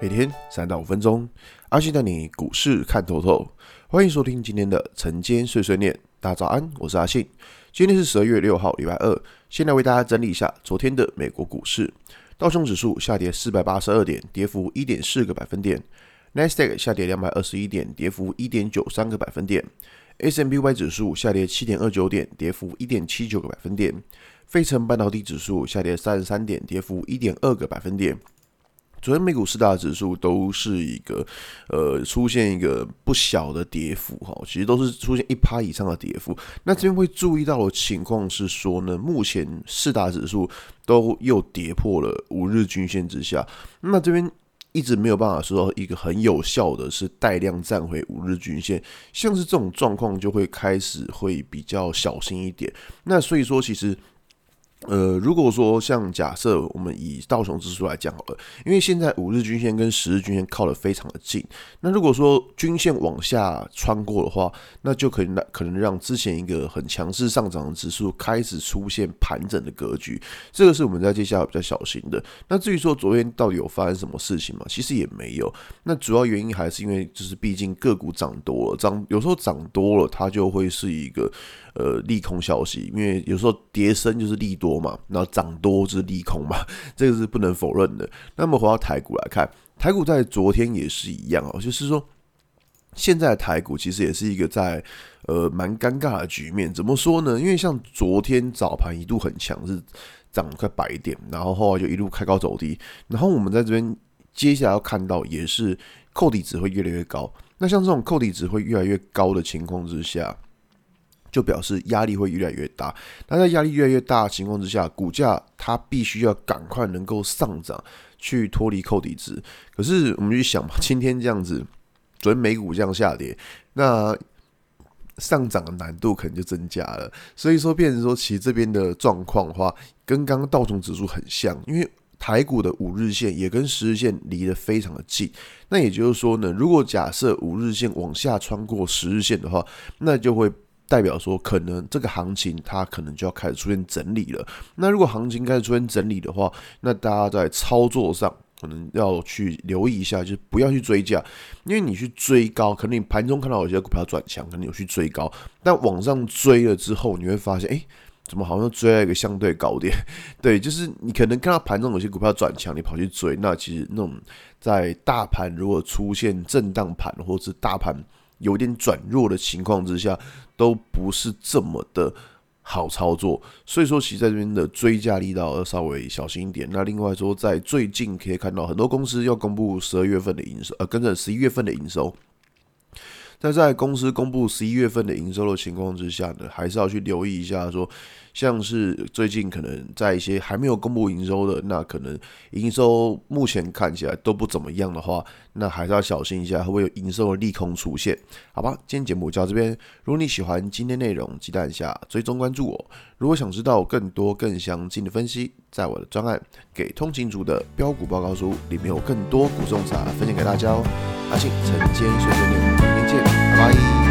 每天三到五分钟，阿信带你股市看透透。欢迎收听今天的晨间碎碎念。大家早安，我是阿信。今天是十二月六号，礼拜二。先来为大家整理一下昨天的美国股市。道琼指数下跌四百八十二点，跌幅一点四个百分点。纳斯达克下跌两百二十一点，跌幅一点九三个百分点。S M B Y 指数下跌七点二九点，跌幅一点七九个百分点。费城半导体指数下跌三十三点，跌幅一点二个百分点。昨天美股四大指数都是一个，呃，出现一个不小的跌幅哈，其实都是出现一趴以上的跌幅。那这边会注意到的情况是说呢，目前四大指数都又跌破了五日均线之下。那这边一直没有办法说到一个很有效的是带量站回五日均线，像是这种状况就会开始会比较小心一点。那所以说，其实。呃，如果说像假设我们以道琼指数来讲好了，因为现在五日均线跟十日均线靠得非常的近，那如果说均线往下穿过的话，那就可以让可能让之前一个很强势上涨的指数开始出现盘整的格局，这个是我们在接下来比较小心的。那至于说昨天到底有发生什么事情吗？其实也没有。那主要原因还是因为就是毕竟个股涨多了，涨有时候涨多了，它就会是一个。呃，利空消息，因为有时候跌升就是利多多嘛，然后涨多就是利空嘛，这个是不能否认的。那么回到台股来看，台股在昨天也是一样哦，就是说现在台股其实也是一个在呃蛮尴尬的局面。怎么说呢？因为像昨天早盘一度很强，是涨快百点，然后后来就一路开高走低，然后我们在这边接下来要看到也是扣底值会越来越高。那像这种扣底值会越来越高的情况之下。就表示压力会越来越大，那在压力越来越大的情况之下，股价它必须要赶快能够上涨，去脱离扣底值。可是我们去想嘛，今天这样子，昨天美股这样下跌，那上涨的难度可能就增加了。所以说，变成说，其实这边的状况的话，跟刚刚道琼指数很像，因为台股的五日线也跟十日线离得非常的近。那也就是说呢，如果假设五日线往下穿过十日线的话，那就会。代表说，可能这个行情它可能就要开始出现整理了。那如果行情开始出现整理的话，那大家在操作上可能要去留意一下，就是不要去追价，因为你去追高，可能你盘中看到有些股票转强，可能有去追高，但往上追了之后，你会发现，哎，怎么好像追了一个相对高点？对，就是你可能看到盘中有些股票转强，你跑去追，那其实那种在大盘如果出现震荡盘，或者是大盘。有点转弱的情况之下，都不是这么的好操作，所以说其实在这边的追加力道要稍微小心一点。那另外说，在最近可以看到很多公司要公布十二月份的营收，呃，跟着十一月份的营收。但在公司公布十一月份的营收的情况之下呢，还是要去留意一下说。像是最近可能在一些还没有公布营收的，那可能营收目前看起来都不怎么样的话，那还是要小心一下，会不会有营收的利空出现？好吧，今天节目就到这边。如果你喜欢今天内容，记得按下追踪关注我。如果想知道更多更详尽的分析，在我的专案《给通勤族的标股报告书》里面有更多股种茶分享给大家哦。阿信晨间碎碎念，明天见，拜拜。